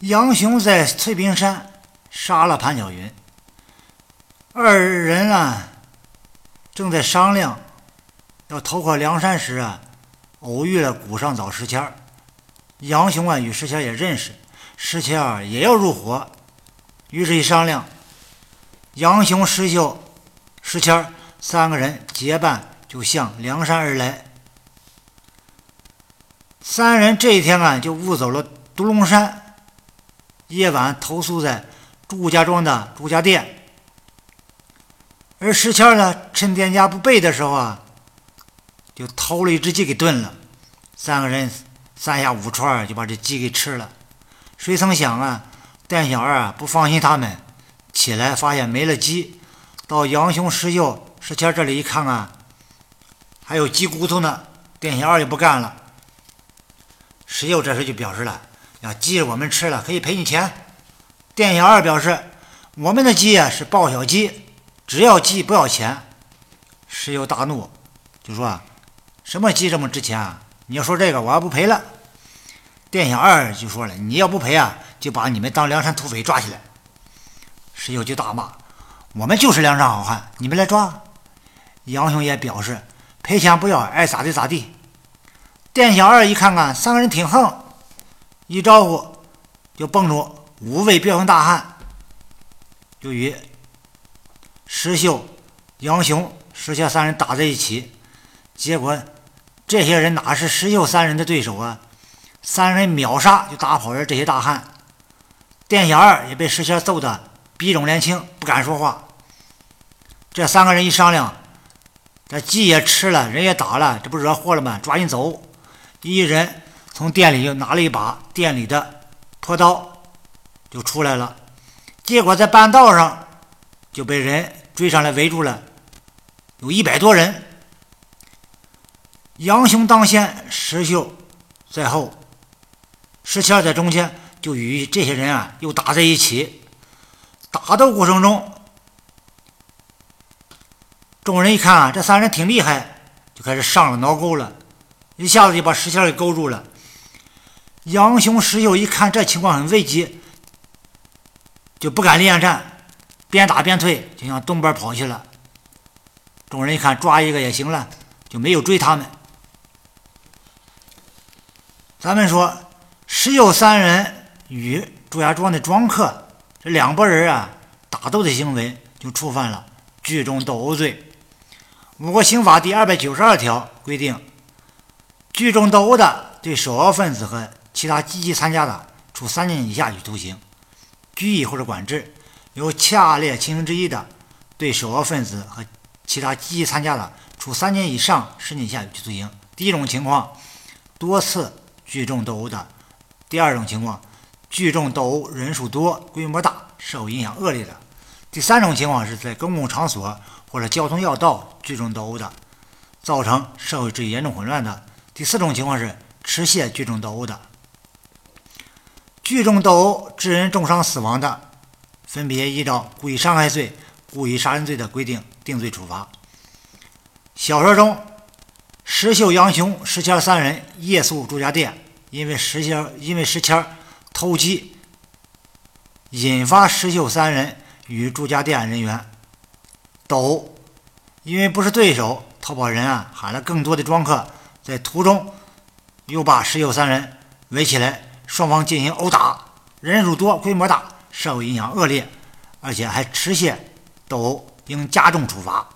杨雄在翠屏山杀了潘巧云，二人啊正在商量要投靠梁山时啊，偶遇了谷上早石谦杨雄啊与石谦也认识，石谦也要入伙，于是一商量，杨雄、石秀、石谦三个人结伴就向梁山而来。三人这一天啊就误走了独龙山。夜晚投宿在祝家庄的祝家店，而石谦呢，趁店家不备的时候啊，就偷了一只鸡给炖了。三个人三下五除二就把这鸡给吃了。谁曾想啊，店小二不放心他们，起来发现没了鸡，到杨雄、石秀、石谦这里一看啊，还有鸡骨头呢。店小二就不干了。石秀这时就表示了。鸡我们吃了可以赔你钱。店小二表示：“我们的鸡啊是报晓鸡，只要鸡不要钱。”石油大怒，就说：“什么鸡这么值钱啊？你要说这个，我要不赔了。”店小二就说了：“你要不赔啊，就把你们当梁山土匪抓起来。”石油就大骂：“我们就是梁山好汉，你们来抓！”杨雄也表示：“赔钱不要，爱咋地咋地。”店小二一看看，三个人挺横。一招呼，就蹦出五位彪形大汉，就与石秀、杨雄、石秀三人打在一起。结果这些人哪是石秀三人的对手啊？三人秒杀，就打跑了这些大汉。店小二也被石秀揍得鼻肿脸青，不敢说话。这三个人一商量，这鸡也吃了，人也打了，这不惹祸了吗？抓紧走，一人。从店里又拿了一把店里的破刀，就出来了。结果在半道上就被人追上来围住了，有一百多人。杨雄当先，石秀在后，石谦在中间，就与这些人啊又打在一起。打斗过程中，众人一看啊，这三人挺厉害，就开始上了挠钩了，一下子就把石谦给勾住了。杨雄、石秀一看这情况很危急，就不敢恋战，边打边退，就向东边跑去了。众人一看抓一个也行了，就没有追他们。咱们说石秀三人与朱家庄的庄客这两拨人啊打斗的行为，就触犯了聚众斗殴罪。我国刑法第二百九十二条规定，聚众斗殴的，对首要分子和其他积极参加的，处三年以下有期徒刑、拘役或者管制；有恰列情形之一的，对首要分子和其他积极参加的，处三年以上十年以下有期徒刑。第一种情况，多次聚众斗殴的；第二种情况，聚众斗殴人数多、规模大、社会影响恶劣的；第三种情况是在公共场所或者交通要道聚众斗殴的，造成社会秩序严重混乱的；第四种情况是持械聚众斗殴的。聚众斗殴致人重伤死亡的，分别依照故意伤害罪、故意杀人罪的规定定罪处罚。小说中，石秀、杨雄、石谦三人夜宿朱家店，因为石谦因为石谦偷鸡，引发石秀三人与朱家店人员斗殴，因为不是对手，逃跑人啊喊了更多的庄客，在途中又把石秀三人围起来。双方进行殴打，人数多、规模大，社会影响恶劣，而且还持械斗殴，应加重处罚。